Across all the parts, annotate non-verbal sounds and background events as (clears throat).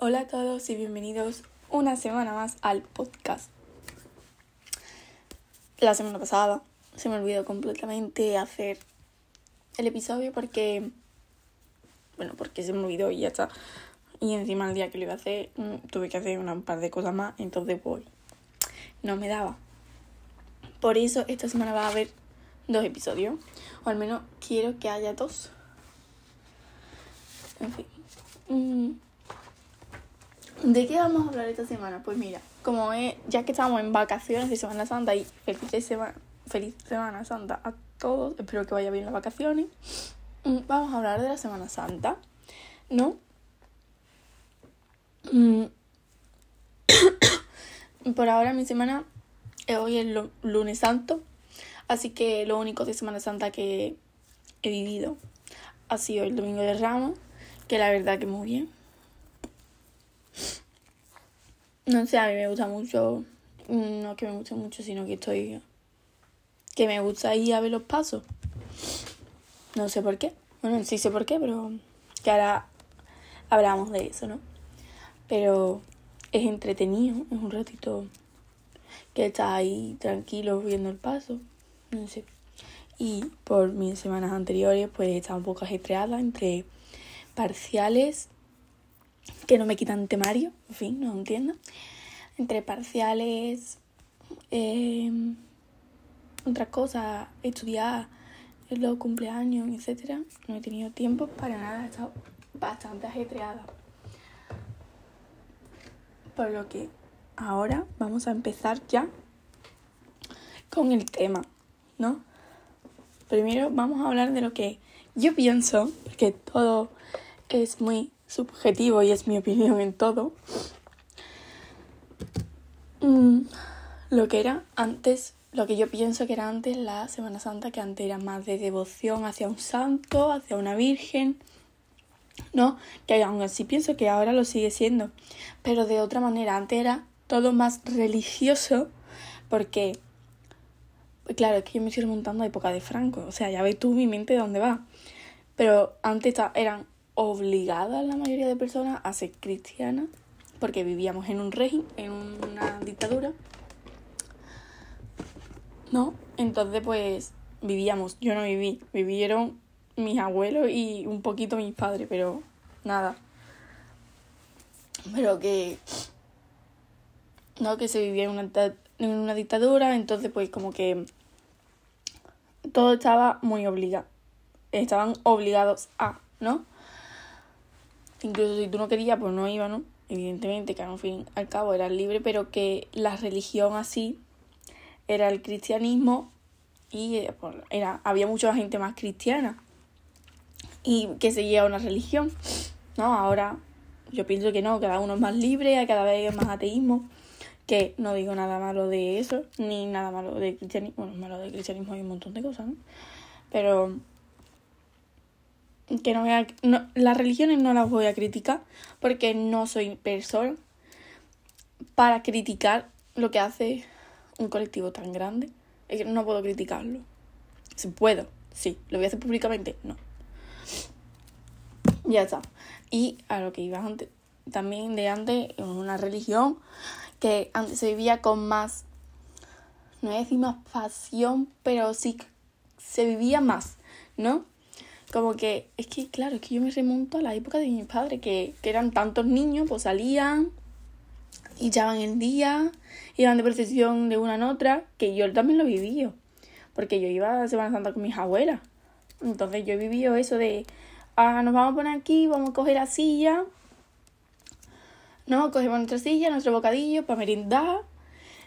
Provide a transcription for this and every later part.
Hola a todos y bienvenidos una semana más al podcast. La semana pasada se me olvidó completamente hacer el episodio porque, bueno, porque se me olvidó y ya está. Y encima el día que lo iba a hacer mm, tuve que hacer un par de cosas más, entonces pues no me daba. Por eso esta semana va a haber dos episodios, o al menos quiero que haya dos. En fin. Mm. ¿De qué vamos a hablar esta semana? Pues mira, como es, ya que estamos en vacaciones de Semana Santa y feliz Semana, feliz Semana Santa a todos, espero que vaya bien las vacaciones, mm, vamos a hablar de la Semana Santa, ¿no? Mm. (coughs) Por ahora mi semana, hoy es lunes santo, así que lo único de Semana Santa que he vivido ha sido el domingo de Ramos que la verdad que muy bien. No sé, a mí me gusta mucho, no que me guste mucho, sino que estoy, que me gusta ir a ver los pasos. No sé por qué, bueno, sí sé por qué, pero que ahora hablamos de eso, ¿no? Pero es entretenido, es un ratito que estás ahí tranquilo viendo el paso, no sé. Y por mis semanas anteriores, pues estaba un poco ajetreada entre parciales que no me quitan temario, en fin, no entiendo. Entre parciales, eh, otra cosa, estudiar, los cumpleaños, etcétera, no he tenido tiempo para nada, he estado bastante ajetreada. Por lo que ahora vamos a empezar ya con el tema, ¿no? Primero vamos a hablar de lo que yo pienso, que todo es muy subjetivo y es mi opinión en todo. Mm, lo que era antes, lo que yo pienso que era antes la Semana Santa, que antes era más de devoción hacia un santo, hacia una virgen, ¿no? Que aún así pienso que ahora lo sigue siendo, pero de otra manera, antes era todo más religioso, porque, claro, es que yo me estoy remontando a época de Franco, o sea, ya ves tú mi mente de dónde va, pero antes eran obligada la mayoría de personas a ser cristianas porque vivíamos en un régimen, en una dictadura. ¿No? Entonces pues vivíamos, yo no viví, vivieron mis abuelos y un poquito mis padres, pero nada. Pero que no que se vivía en una, en una dictadura, entonces pues como que todo estaba muy obligado. Estaban obligados a, ¿no? Incluso si tú no querías, pues no iba, ¿no? Evidentemente, que al fin al cabo era libre, pero que la religión así era el cristianismo y eh, era, había mucha gente más cristiana y que seguía una religión, ¿no? Ahora yo pienso que no, cada uno es más libre, cada vez más ateísmo, que no digo nada malo de eso, ni nada malo de cristianismo, bueno, malo de cristianismo hay un montón de cosas, ¿no? Pero que no voy a, no, las religiones no las voy a criticar porque no soy persona para criticar lo que hace un colectivo tan grande. Es que no puedo criticarlo. Si puedo, sí. ¿Lo voy a hacer públicamente? No. Ya está. Y a lo que iba antes, también de antes, una religión que antes se vivía con más, no voy a decir más pasión, pero sí se vivía más, ¿no? Como que, es que, claro, es que yo me remonto a la época de mis padres, que, que eran tantos niños, pues salían y echaban el día, iban de procesión de una en otra, que yo también lo viví. Porque yo iba a Semana Santa con mis abuelas. Entonces yo he vivido eso de, ah, nos vamos a poner aquí, vamos a coger la silla, ¿no? Cogemos nuestra silla, nuestro bocadillo para merendar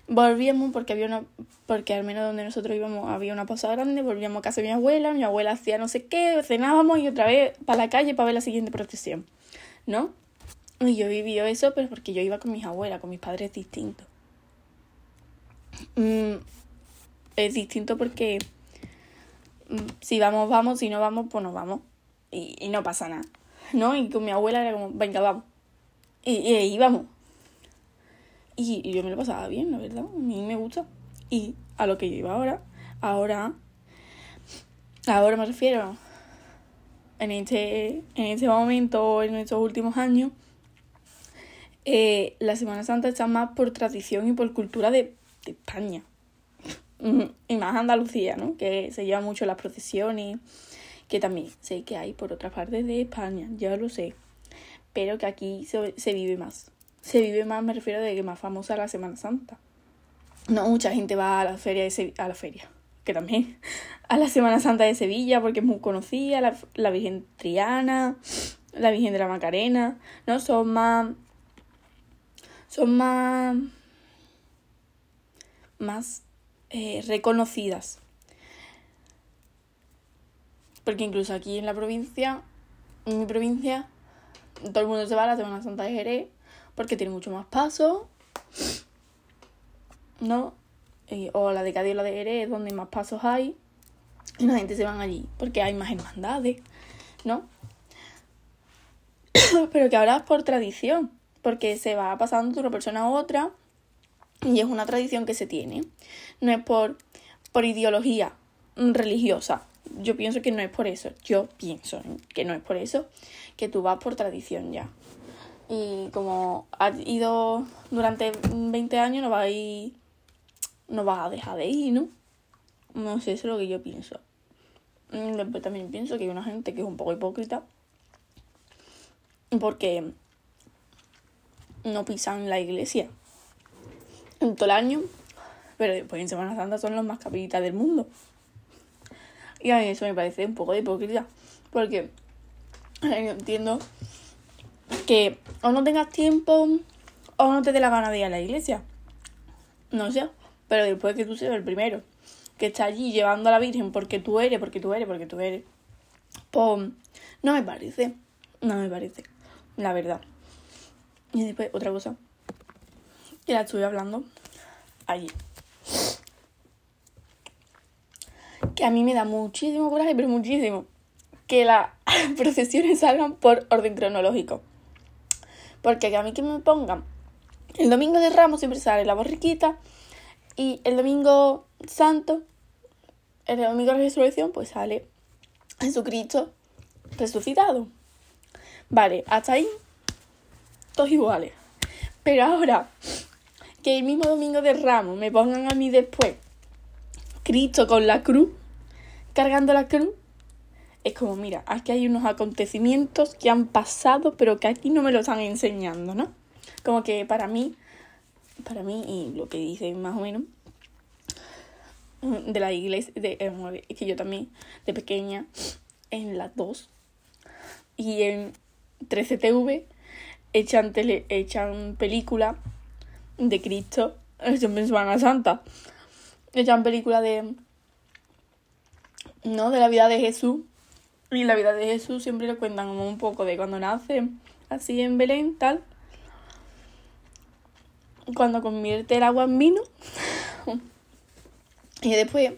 volvíamos porque había una porque al menos donde nosotros íbamos había una pausa grande volvíamos a casa de mi abuela mi abuela hacía no sé qué cenábamos y otra vez para la calle para ver la siguiente procesión no y yo viví eso pero porque yo iba con mis abuelas con mis padres distintos mm, es distinto porque mm, si vamos vamos si no vamos pues no vamos y, y no pasa nada no y con mi abuela era como venga vamos y, y íbamos y, yo me lo pasaba bien, la verdad. A mí me gusta. Y a lo que yo iba ahora, ahora, ahora me refiero, en este, en este momento, en estos últimos años, eh, la Semana Santa está más por tradición y por cultura de, de España. Y más Andalucía, ¿no? Que se lleva mucho las procesiones, que también sé que hay por otras partes de España, ya lo sé. Pero que aquí se, se vive más. Se vive más, me refiero de que más famosa la Semana Santa. No mucha gente va a la feria de Sevilla, a la que también, (laughs) a la Semana Santa de Sevilla, porque es muy conocida, la, la Virgen Triana, la Virgen de la Macarena, ¿no? Son más. Son más. más eh, reconocidas. Porque incluso aquí en la provincia, en mi provincia, todo el mundo se va a la Semana Santa de Jerez, porque tiene mucho más paso, ¿no? o la de Cádiz la de Jerez, donde más pasos hay, y la gente se van allí, porque hay más hermandades, ¿no? (coughs) Pero que ahora es por tradición, porque se va pasando de una persona a otra, y es una tradición que se tiene. No es por, por ideología religiosa. Yo pienso que no es por eso. Yo pienso ¿eh? que no es por eso. Que tú vas por tradición ya. Y como has ido durante 20 años, no vas a ir, no vas a dejar de ir, ¿no? No sé, eso es lo que yo pienso. Mm, después también pienso que hay una gente que es un poco hipócrita. Porque no pisan la iglesia en todo el año, pero después en Semana Santa son los más capitalistas del mundo. Y a mí eso me parece un poco de hipócrita, porque yo entiendo que o no tengas tiempo o no te dé la gana de ir a la iglesia. No sé, pero después que tú seas el primero que está allí llevando a la Virgen porque tú eres, porque tú eres, porque tú eres, pues no me parece, no me parece, la verdad. Y después otra cosa y la estuve hablando allí. Que a mí me da muchísimo coraje, pero muchísimo, que las (laughs) procesiones salgan por orden cronológico. Porque a mí que me pongan el domingo de Ramos siempre sale la borriquita y el domingo santo, el domingo de resurrección, pues sale Jesucristo resucitado. Vale, hasta ahí, todos iguales. Pero ahora que el mismo domingo de Ramos me pongan a mí después Cristo con la cruz, cargando la cruz, es como, mira, aquí hay unos acontecimientos que han pasado, pero que aquí no me lo están enseñando, ¿no? Como que para mí, para mí, y lo que dicen más o menos, de la iglesia, eh, es que yo también, de pequeña, en las dos y en 13TV, echan, tele, echan película de Cristo, (laughs) en Semana Santa. Echan película de. ¿No? De la vida de Jesús. Y la vida de Jesús siempre le cuentan como un poco de cuando nace, así en Belén, tal. Cuando convierte el agua en vino. (laughs) y después,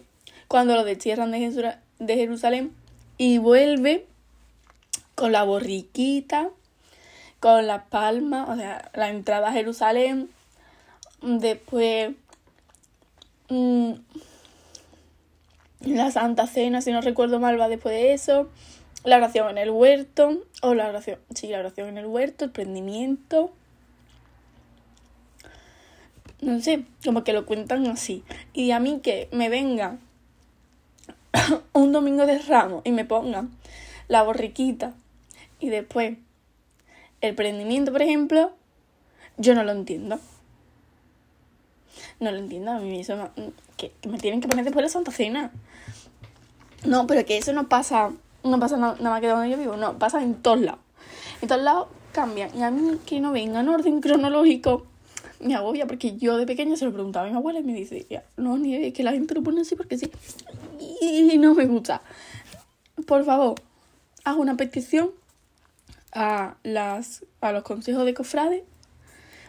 cuando lo destierran de, de Jerusalén y vuelve con la borriquita, con las palmas, o sea, la entrada a Jerusalén, Después, mm, la Santa Cena, si no recuerdo mal, va después de eso. La oración en el huerto, o la oración, sí, la oración en el huerto, el prendimiento. No sé, como que lo cuentan así. Y a mí que me venga (coughs) un domingo de ramo y me pongan la borriquita y después el prendimiento, por ejemplo, yo no lo entiendo. No lo entiendo, a mí eso no, que, me tienen que poner después de la Santa Cena. No, pero que eso no pasa, no pasa nada, más que donde yo vivo, no, pasa en todos lados. En todos lados cambian. Y a mí que no venga en orden cronológico me agobia porque yo de pequeña se lo preguntaba a mi abuela y me dice, no, ni es que la gente lo pone así porque sí. Y no me gusta. Por favor, haz una petición a, las, a los consejos de cofrades.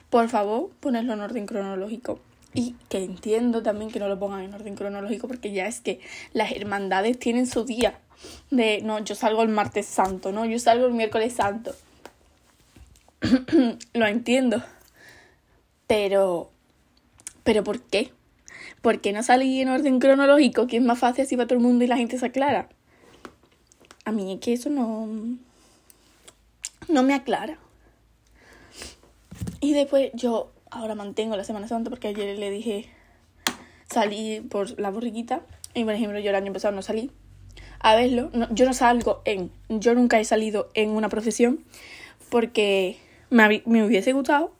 Por favor, ponerlo en orden cronológico. Y que entiendo también que no lo pongan en orden cronológico porque ya es que las hermandades tienen su día de, no, yo salgo el martes santo, no, yo salgo el miércoles santo. (clears throat) lo entiendo. Pero, pero ¿por qué? ¿Por qué no salí en orden cronológico? Que es más fácil así para todo el mundo y la gente se aclara. A mí es que eso no, no me aclara. Y después yo ahora mantengo la Semana Santa porque ayer le dije salí por la borriquita y por ejemplo yo el año pasado no salí a verlo. yo no salgo en, yo nunca he salido en una procesión porque me, me hubiese gustado,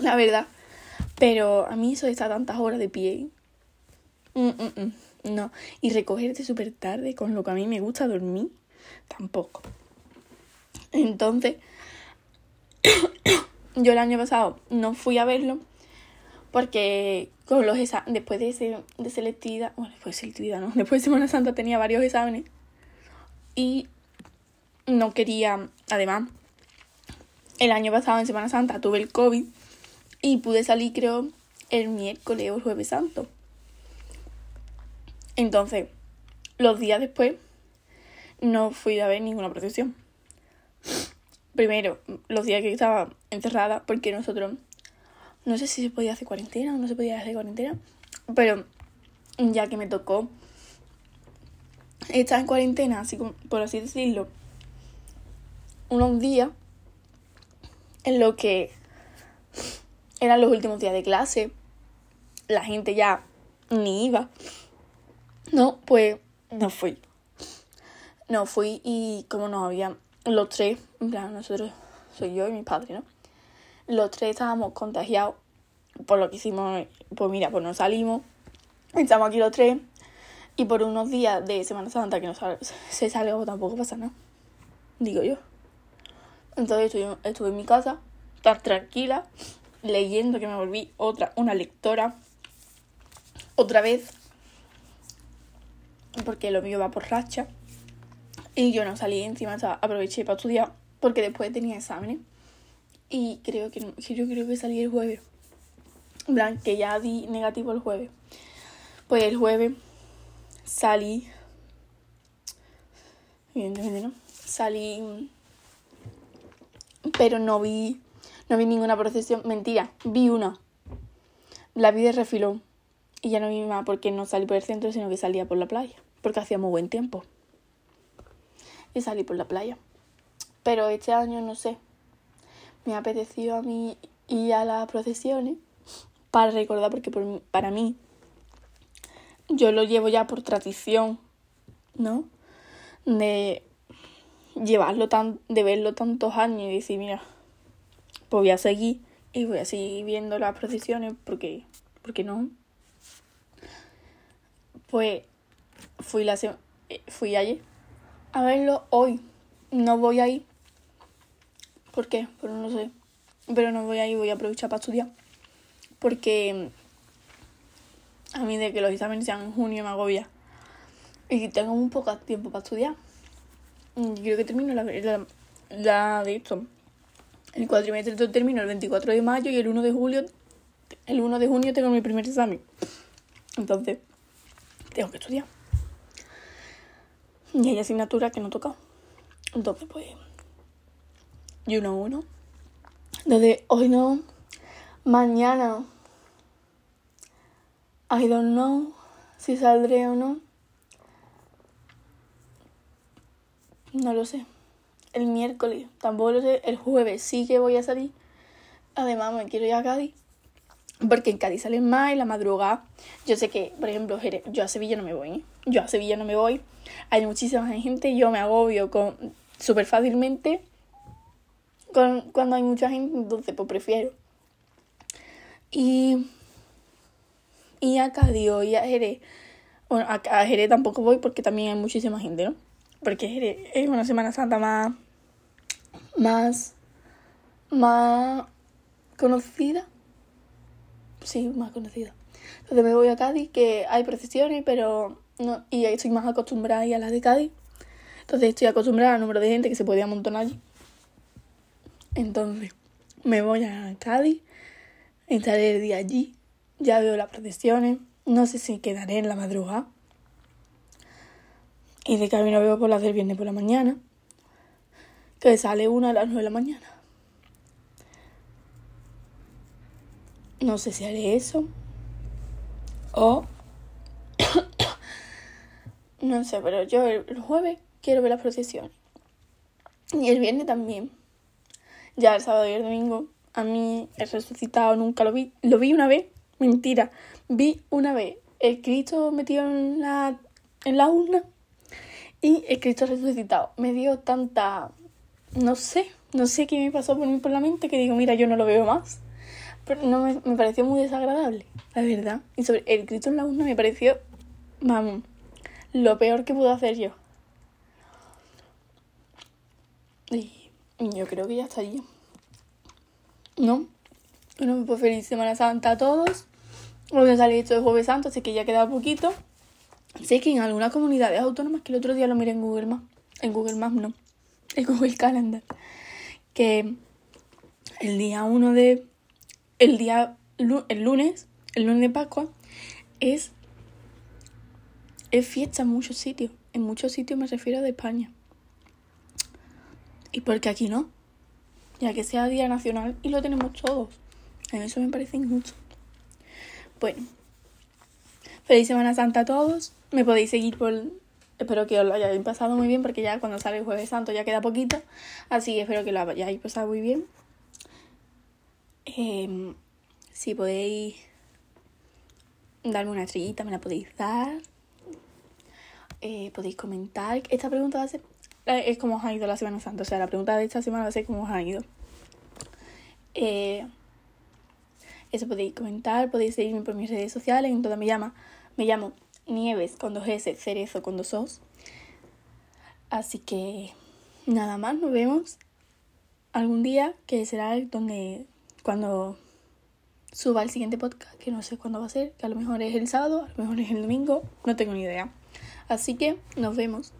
la verdad. Pero a mí eso de estar tantas horas de pie, mm, mm, mm, no. Y recogerte súper tarde con lo que a mí me gusta dormir, tampoco. Entonces, yo el año pasado no fui a verlo porque con los exámenes, después de, ese, de selectividad, bueno, después de selectividad, no, (laughs) después de Semana Santa tenía varios exámenes y no quería, además, el año pasado en Semana Santa tuve el COVID y pude salir creo el miércoles o el jueves santo. Entonces, los días después no fui a ver ninguna procesión. Primero, los días que estaba encerrada, porque nosotros no sé si se podía hacer cuarentena o no se podía hacer cuarentena, pero ya que me tocó estar en cuarentena, así como, por así decirlo, unos días en lo que eran los últimos días de clase, la gente ya ni iba. No, pues no fui. No fui y como nos había los tres, en plan, nosotros, soy yo y mi padre, ¿no? los tres estábamos contagiados por lo que hicimos, pues mira, pues nos salimos, estamos aquí los tres y por unos días de Semana Santa que no se sale tampoco pasa nada, digo yo. Entonces estuve, estuve en mi casa, tan tranquila, leyendo que me volví otra, una lectora, otra vez, porque lo mío va por racha. Y yo no salí encima, aproveché para estudiar, porque después tenía exámenes. Y creo que, yo creo que salí el jueves. Blanc, que ya di negativo el jueves. Pues el jueves salí. Evidentemente, ¿no? Salí. Pero no vi. No vi ninguna procesión. Mentira, vi una. La vi de refilón. Y ya no vi más porque no salí por el centro, sino que salía por la playa. Porque hacía muy buen tiempo. Y salí por la playa. Pero este año no sé me ha apetecido a mí ir a las procesiones para recordar, porque para mí yo lo llevo ya por tradición, ¿no? De llevarlo tan, de verlo tantos años y decir, mira, pues voy a seguir y voy a seguir viendo las procesiones porque, porque no. Pues fui la fui ayer a verlo hoy. No voy a ir ¿Por qué? Pero no sé. Pero no voy a ir, voy a aprovechar para estudiar. Porque a mí de que los exámenes sean en junio me agobia. Y tengo un poco tiempo para estudiar. Yo creo que termino la, la, de esto. El cuatrimestre termino el 24 de mayo y el 1 de julio, el 1 de junio tengo mi primer examen. Entonces, tengo que estudiar. (laughs) Y hay asignaturas que no toca. Entonces, pues you know, ¿no? Desde hoy no, mañana, I don't know si saldré o no. No lo sé. El miércoles, tampoco lo sé. El jueves sí que voy a salir. Además, me quiero ir a Cádiz. Porque en Cádiz salen más y la madrugada. Yo sé que, por ejemplo, yo a Sevilla no me voy. ¿eh? Yo a Sevilla no me voy. Hay muchísima gente. Yo me agobio con súper fácilmente cuando hay mucha gente, entonces pues prefiero. Y, y a Cádiz y a Jerez. Bueno, a, Jerez tampoco voy porque también hay muchísima gente, ¿no? Porque Jerez es una Semana Santa más. más. más conocida. Sí, más conocida. Entonces me voy a Cádiz, que hay procesiones, pero no, y ahí estoy más acostumbrada a las de Cádiz. Entonces estoy acostumbrada al número de gente que se podía amontonar allí. Entonces, me voy a Cádiz, estaré el día allí, ya veo las procesiones, no sé si quedaré en la madrugada. Y de camino veo por las del viernes por la mañana, que sale una a las nueve de la mañana. No sé si haré eso. O... (coughs) no sé, pero yo el jueves quiero ver las procesiones. Y el viernes también. Ya el sábado y el domingo A mí el resucitado nunca lo vi. Lo vi una vez. Mentira. Vi una vez el Cristo metido en la, en la urna y el Cristo resucitado. Me dio tanta... No sé. No sé qué me pasó por mí por la mente que digo, mira, yo no lo veo más. Pero no me, me pareció muy desagradable, la verdad. Y sobre el Cristo en la urna me pareció, vamos, lo peor que puedo hacer yo. Y yo creo que ya estaría. ¿No? Bueno, pues feliz Semana Santa a todos. Voy a salir esto de Jueves Santo, así que ya queda poquito. Sé que en algunas comunidades autónomas, que el otro día lo miré en Google Maps, en Google Maps no, en Google Calendar, que el día 1 de. El día. El lunes, el lunes de Pascua, es. Es fiesta en muchos sitios. En muchos sitios me refiero de España. ¿Y por qué aquí no? Ya que sea Día Nacional y lo tenemos todos. A eso me parece injusto. Bueno, feliz Semana Santa a todos. Me podéis seguir por. Espero que os lo hayáis pasado muy bien porque ya cuando sale el Jueves Santo ya queda poquito. Así que espero que lo hayáis pasado muy bien. Eh, si podéis darme una estrellita, me la podéis dar. Eh, podéis comentar. Esta pregunta va a ser eh, es como os ha ido la Semana Santa. O sea, la pregunta de esta semana va a ser cómo os ha ido. Eh, eso podéis comentar, podéis seguirme por mis redes sociales. En todas me llama, me llamo Nieves con dos S, Cerezo con dos Os. Así que nada más, nos vemos algún día que será donde cuando suba el siguiente podcast, que no sé cuándo va a ser, que a lo mejor es el sábado, a lo mejor es el domingo, no tengo ni idea. Así que nos vemos.